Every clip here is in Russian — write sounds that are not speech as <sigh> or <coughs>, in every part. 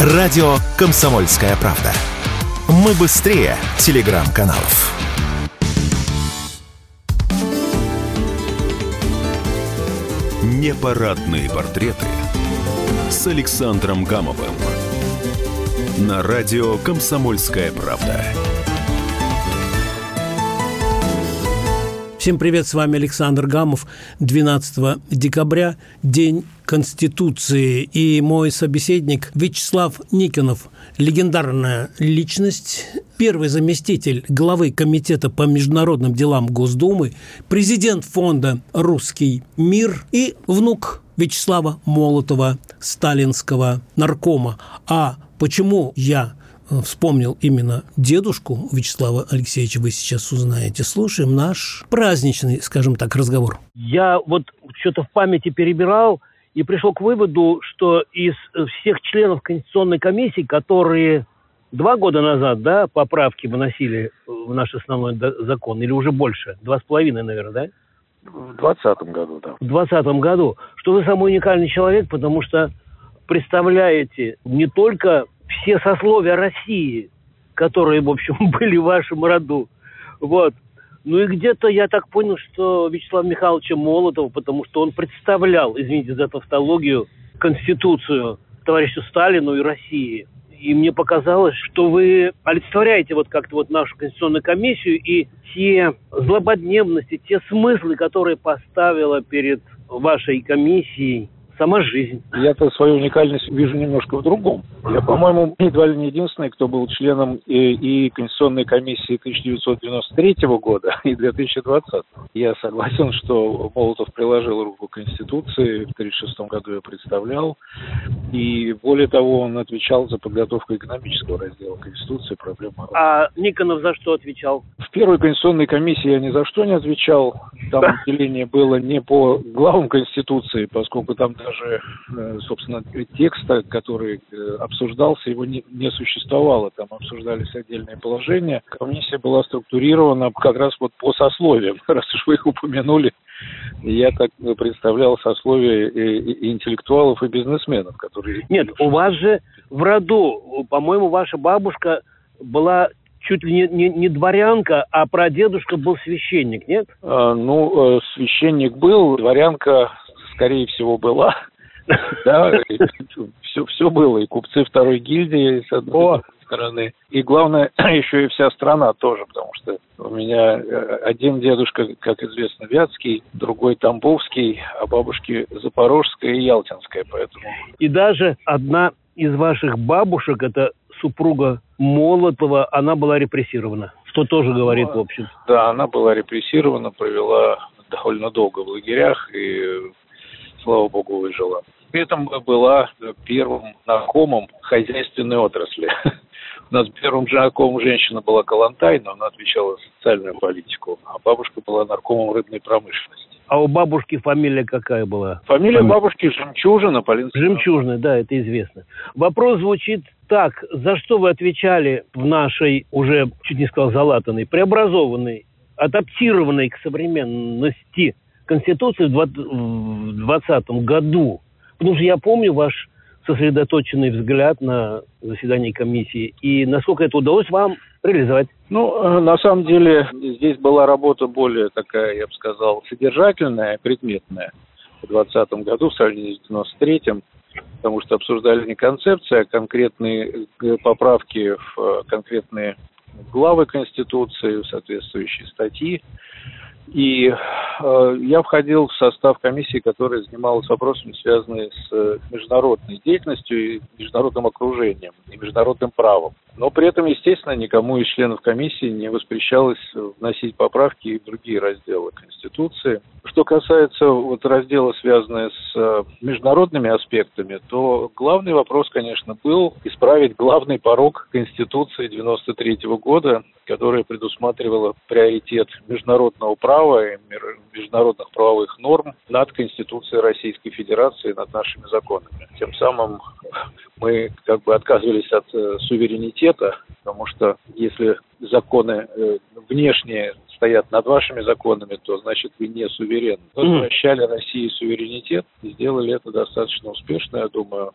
Радио «Комсомольская правда». Мы быстрее телеграм-каналов. Непарадные портреты с Александром Гамовым. На радио «Комсомольская правда». Всем привет, с вами Александр Гамов. 12 декабря, День Конституции. И мой собеседник Вячеслав Никонов, легендарная личность, первый заместитель главы Комитета по международным делам Госдумы, президент фонда «Русский мир» и внук Вячеслава Молотова, сталинского наркома. А почему я вспомнил именно дедушку Вячеслава Алексеевича, вы сейчас узнаете. Слушаем наш праздничный, скажем так, разговор. Я вот что-то в памяти перебирал и пришел к выводу, что из всех членов Конституционной комиссии, которые два года назад, да, поправки выносили в наш основной закон, или уже больше, два с половиной, наверное, да? В двадцатом году, да. В двадцатом году. Что вы самый уникальный человек, потому что представляете не только все сословия России, которые, в общем, <laughs> были в вашем роду. Вот. Ну и где-то я так понял, что Вячеслав Михайловича Молотова, потому что он представлял, извините за тавтологию, Конституцию товарищу Сталину и России. И мне показалось, что вы олицетворяете вот как-то вот нашу Конституционную комиссию и те злободневности, те смыслы, которые поставила перед вашей комиссией сама жизнь. Я-то свою уникальность вижу немножко в другом. Я, по-моему, едва ли не единственный, кто был членом и, и Конституционной комиссии 1993 года, и 2020. Я согласен, что Молотов приложил руку к Конституции, в 1936 году я представлял, и более того, он отвечал за подготовку экономического раздела Конституции, проблемы. А Никонов за что отвечал? В первой Конституционной комиссии я ни за что не отвечал. Там <laughs> деление было не по главам Конституции, поскольку там даже, э, собственно, текста, который э, обсуждался, его не, не существовало. Там обсуждались отдельные положения. Комиссия была структурирована как раз вот по сословиям, <laughs> раз уж вы их упомянули. Я так представлял сословие и интеллектуалов и бизнесменов, которые... Нет, у вас же в роду, по-моему, ваша бабушка была чуть ли не, не, не дворянка, а прадедушка был священник, нет? А, ну, э, священник был, дворянка, скорее всего, была. <laughs> Да, все, все было. И купцы второй гильдии, с одной стороны. И главное, <clears throat> еще и вся страна тоже, потому что у меня э, один дедушка, как известно, Вятский, другой Тамбовский, а бабушки Запорожская и Ялтинская, поэтому... И даже одна из ваших бабушек, это супруга Молотова, она была репрессирована, что тоже говорит, в общем. Да, она была репрессирована, провела довольно долго в лагерях и, слава богу, выжила. При этом была первым наркомом хозяйственной отрасли. <laughs> У нас первым знакомым женщина была Калантай, но она отвечала за социальную политику, а бабушка была наркомом рыбной промышленности. А у бабушки фамилия какая была? Фамилия, фамилия. бабушки Жемчужина, Полина Жемчужина, да, это известно. Вопрос звучит так. За что вы отвечали в нашей, уже чуть не сказал, залатанной, преобразованной, адаптированной к современности Конституции в 2020 году? Потому что я помню ваш сосредоточенный взгляд на заседании комиссии и насколько это удалось вам реализовать? Ну, э, на самом деле, здесь была работа более такая, я бы сказал, содержательная, предметная в 2020 году в сравнении с 93-м, потому что обсуждали не концепции, а конкретные э, поправки в э, конкретные главы Конституции, соответствующие статьи. И э, я входил в состав комиссии, которая занималась вопросами, связанными с э, международной деятельностью и международным окружением, и международным правом. Но при этом, естественно, никому из членов комиссии не воспрещалось вносить поправки и в другие разделы Конституции. Что касается вот раздела, связанного с э, международными аспектами, то главный вопрос, конечно, был исправить главный порог Конституции 93 года, которая предусматривала приоритет международного права и международных правовых норм над Конституцией Российской Федерации, над нашими законами. Тем самым мы как бы отказывались от э, суверенитета, потому что если законы э, внешние стоят над вашими законами, то значит вы не суверенны. Возвращали России суверенитет сделали это достаточно успешно, я думаю.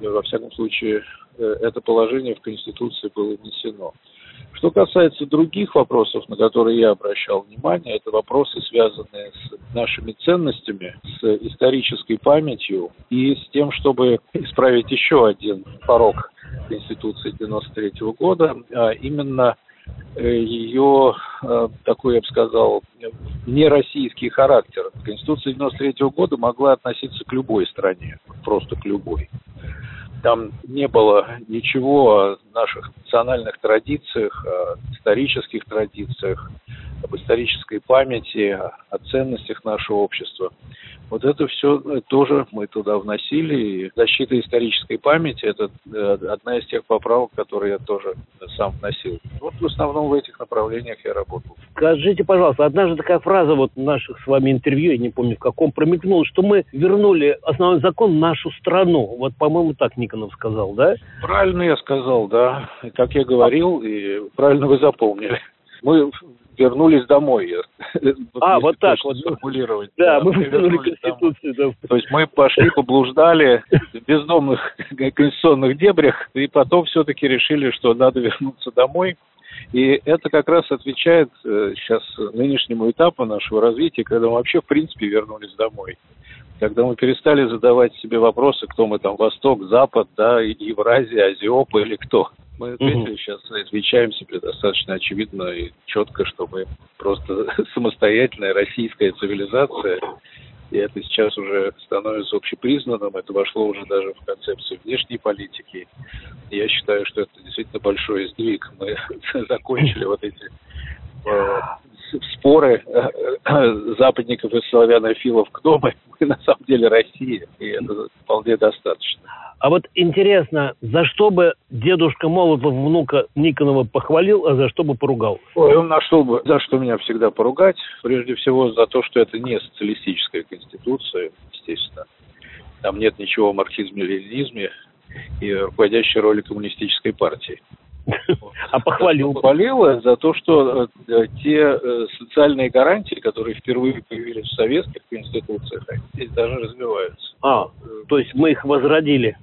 Во всяком случае, это положение в Конституции было внесено. Что касается других вопросов, на которые я обращал внимание, это вопросы, связанные с нашими ценностями, с исторической памятью и с тем, чтобы исправить еще один порог Конституции 93 года, а именно э, ее э, такой, я бы сказал, нероссийский характер. Конституция 93 года могла относиться к любой стране, просто к любой. Там не было ничего о наших национальных традициях, о исторических традициях, об исторической памяти, о ценностях нашего общества. Вот это все э, тоже мы туда вносили. И защита исторической памяти – это э, одна из тех поправок, которые я тоже сам вносил. Вот в основном в этих направлениях я работал. Скажите, пожалуйста, однажды такая фраза вот в наших с вами интервью, я не помню в каком, промелькнула, что мы вернули основной закон нашу страну. Вот, по-моему, так Никонов сказал, да? Правильно я сказал, да. Как я говорил, и правильно вы запомнили. Мы вернулись домой. <laughs> А, вот так вот. Сформулировать. Да, мы вернули Конституцию. Да. То есть мы пошли, поблуждали в бездомных <laughs> конституционных дебрях, и потом все-таки решили, что надо вернуться домой. И это как раз отвечает э, сейчас нынешнему этапу нашего развития, когда мы вообще, в принципе, вернулись домой. Когда мы перестали задавать себе вопросы, кто мы там, Восток, Запад, да, Евразия, Азиопа или кто. Мы ответили, угу. сейчас отвечаем себе достаточно очевидно и четко, что мы просто <laughs> самостоятельная российская цивилизация, и это сейчас уже становится общепризнанным, это вошло уже даже в концепцию внешней политики. Я считаю, что это действительно большой сдвиг. Мы <laughs> закончили вот эти э, споры э, <coughs> западников и славянофилов, кто мы, мы на самом деле Россия, и это вполне достаточно. А вот интересно, за что бы дедушка Молотов внука Никонова похвалил, а за что бы поругал? Ой, он нашел бы, за что меня всегда поругать. Прежде всего за то, что это не социалистическая конституция, естественно. Там нет ничего о марксизме-ленинизме и руководящей роли коммунистической партии. <laughs> А похвалил. Похвалила за то, что э, те э, социальные гарантии, которые впервые появились в советских конституциях, они здесь даже развиваются. А, то есть мы их возродили.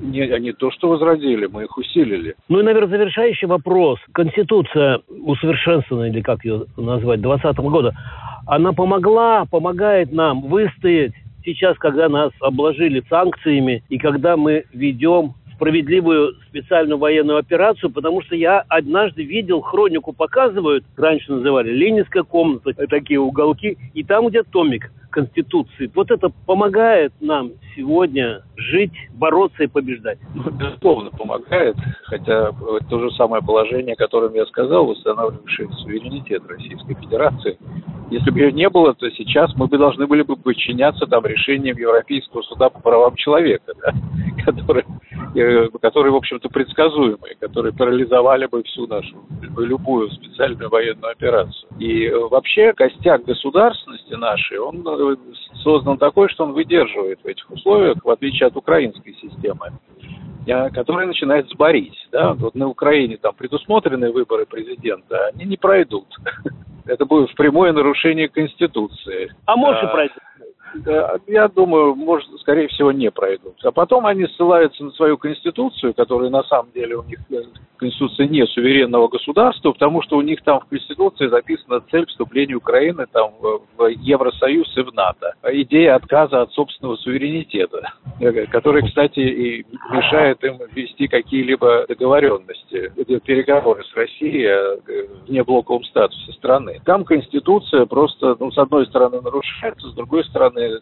Не, не то, что возродили, мы их усилили. Ну и, наверное, завершающий вопрос. Конституция усовершенствованная, или как ее назвать, 2020 года, она помогла, помогает нам выстоять сейчас, когда нас обложили санкциями и когда мы ведем справедливую специальную военную операцию, потому что я однажды видел, хронику показывают, раньше называли Ленинская комната, такие уголки, и там, где томик Конституции. Вот это помогает нам сегодня жить, бороться и побеждать. Ну, безусловно, помогает, хотя то же самое положение, о котором я сказал, восстанавливающее суверенитет Российской Федерации, если бы ее не было, то сейчас мы бы должны были бы подчиняться там решениям Европейского суда по правам человека, да, <laughs> который которые, в общем-то, предсказуемые, которые парализовали бы всю нашу, любую специальную военную операцию. И э, вообще костяк государственности нашей, он э, создан такой, что он выдерживает в этих условиях, в отличие от украинской системы которая начинает сборить. Да? Вот на Украине там предусмотрены выборы президента, они не пройдут. <laughs> Это будет в прямое нарушение Конституции. А может и пройдет я думаю, может, скорее всего, не пройдут. А потом они ссылаются на свою конституцию, которая на самом деле у них э, конституция не суверенного государства, потому что у них там в конституции записана цель вступления Украины там в Евросоюз и в НАТО. А идея отказа от собственного суверенитета, э, который, кстати, и мешает им вести какие-либо договоренности, переговоры с Россией о внеблоковом статусе страны. Там конституция просто, ну, с одной стороны нарушается, с другой стороны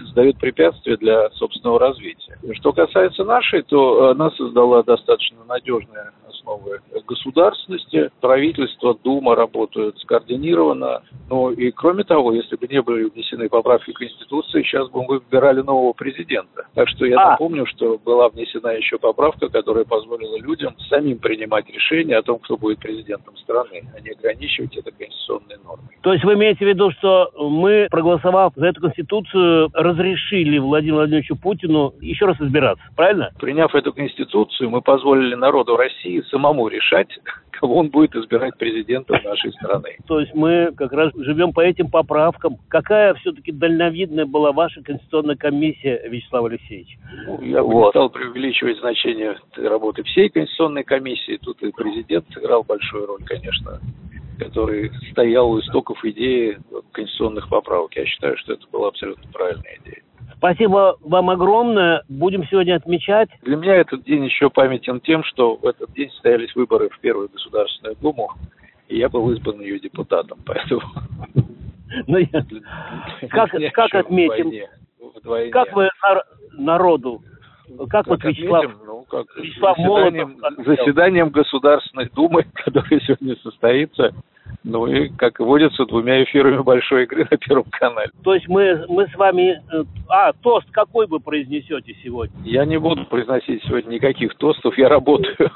создает препятствия для собственного развития. Что касается нашей, то она создала достаточно надежные основы государственности. Правительство, Дума работают скоординированно. Ну и кроме того, если бы не были внесены поправки к Конституции, сейчас бы мы выбирали нового президента. Так что я а. напомню, что была внесена еще поправка, которая позволила людям самим принимать решение о том, кто будет президентом страны, а не ограничивать это конституционной нормой. То есть вы имеете в виду, что мы, проголосовав за эту Конституцию, разрешили Владимиру Владимировичу Путину еще раз избираться, правильно? Приняв эту Конституцию, мы позволили народу России самому решать, <laughs> кого он будет избирать президентом нашей страны. То есть мы как раз живем по этим поправкам. Какая все-таки дальновидная была ваша конституционная комиссия, Вячеслав Алексеевич? Ну, я бы вот. не стал преувеличивать значение работы всей конституционной комиссии. Тут и президент сыграл большую роль, конечно который стоял у истоков идеи конституционных поправок. Я считаю, что это была абсолютно правильная идея. Спасибо вам огромное. Будем сегодня отмечать. Для меня этот день еще памятен тем, что в этот день состоялись выборы в Первую Государственную Думу, и я был избран ее депутатом, поэтому... <laughs> Ну, как, как отметим? Как вы народу как, как вот Вячеслав, отметим, ну, как Вячеслав заседанием, Молотов... Заседанием Государственной Думы, <laughs> которое сегодня состоится, ну и, как водится, двумя эфирами большой игры на Первом канале. То есть мы, мы с вами... Э, а, тост какой вы произнесете сегодня? Я не буду произносить сегодня никаких тостов, я работаю. <laughs>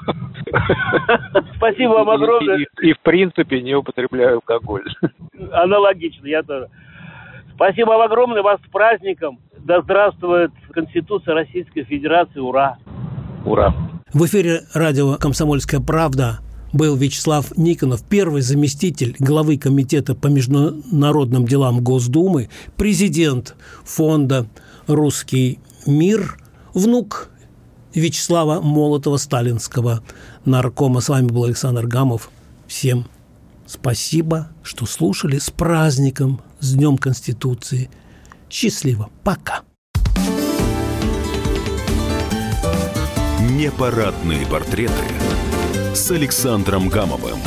Спасибо вам огромное. И, в принципе не употребляю алкоголь. Аналогично, я тоже. Спасибо вам огромное, вас с праздником. Да здравствует Конституция Российской Федерации. Ура! Ура! В эфире радио «Комсомольская правда» был Вячеслав Никонов, первый заместитель главы Комитета по международным делам Госдумы, президент фонда «Русский мир», внук Вячеслава Молотова-Сталинского наркома. С вами был Александр Гамов. Всем спасибо, что слушали. С праздником, с Днем Конституции. Счастливо. Пока. Непарадные портреты с Александром Гамовым.